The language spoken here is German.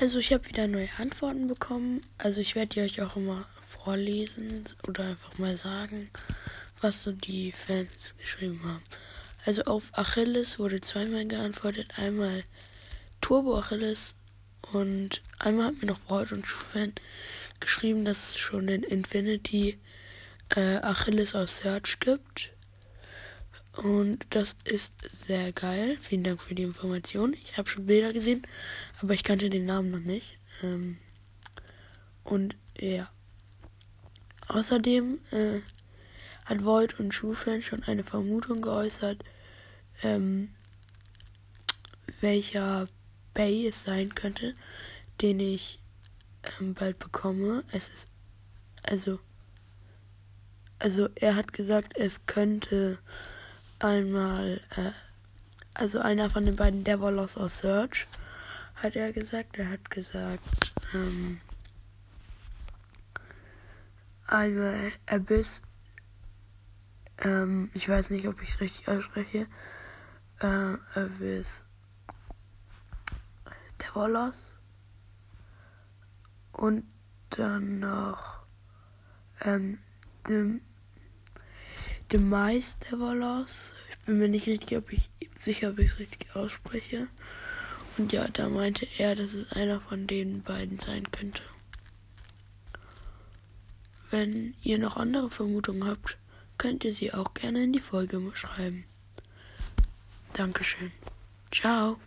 Also ich habe wieder neue Antworten bekommen. Also ich werde die euch auch immer vorlesen oder einfach mal sagen, was so die Fans geschrieben haben. Also auf Achilles wurde zweimal geantwortet. Einmal Turbo Achilles und einmal hat mir noch Freud und Fan geschrieben, dass es schon den Infinity äh, Achilles aus Search gibt. Und das ist sehr geil. Vielen Dank für die Information. Ich habe schon Bilder gesehen, aber ich kannte den Namen noch nicht. Ähm und ja. Außerdem äh, hat Void und Schufan schon eine Vermutung geäußert, ähm, welcher Bay es sein könnte, den ich ähm, bald bekomme. Es ist also also er hat gesagt, es könnte einmal, äh, also einer von den beiden Devolos aus Search, hat er gesagt. Er hat gesagt, ähm, einmal Abyss, ähm, ich weiß nicht, ob ich es richtig ausspreche, äh, Abyss Devolos und dann noch ähm, dem Demise Devolos. Ich bin mir nicht richtig ob ich, sicher, ob ich es richtig ausspreche. Und ja, da meinte er, dass es einer von den beiden sein könnte. Wenn ihr noch andere Vermutungen habt, könnt ihr sie auch gerne in die Folge schreiben. Dankeschön. Ciao.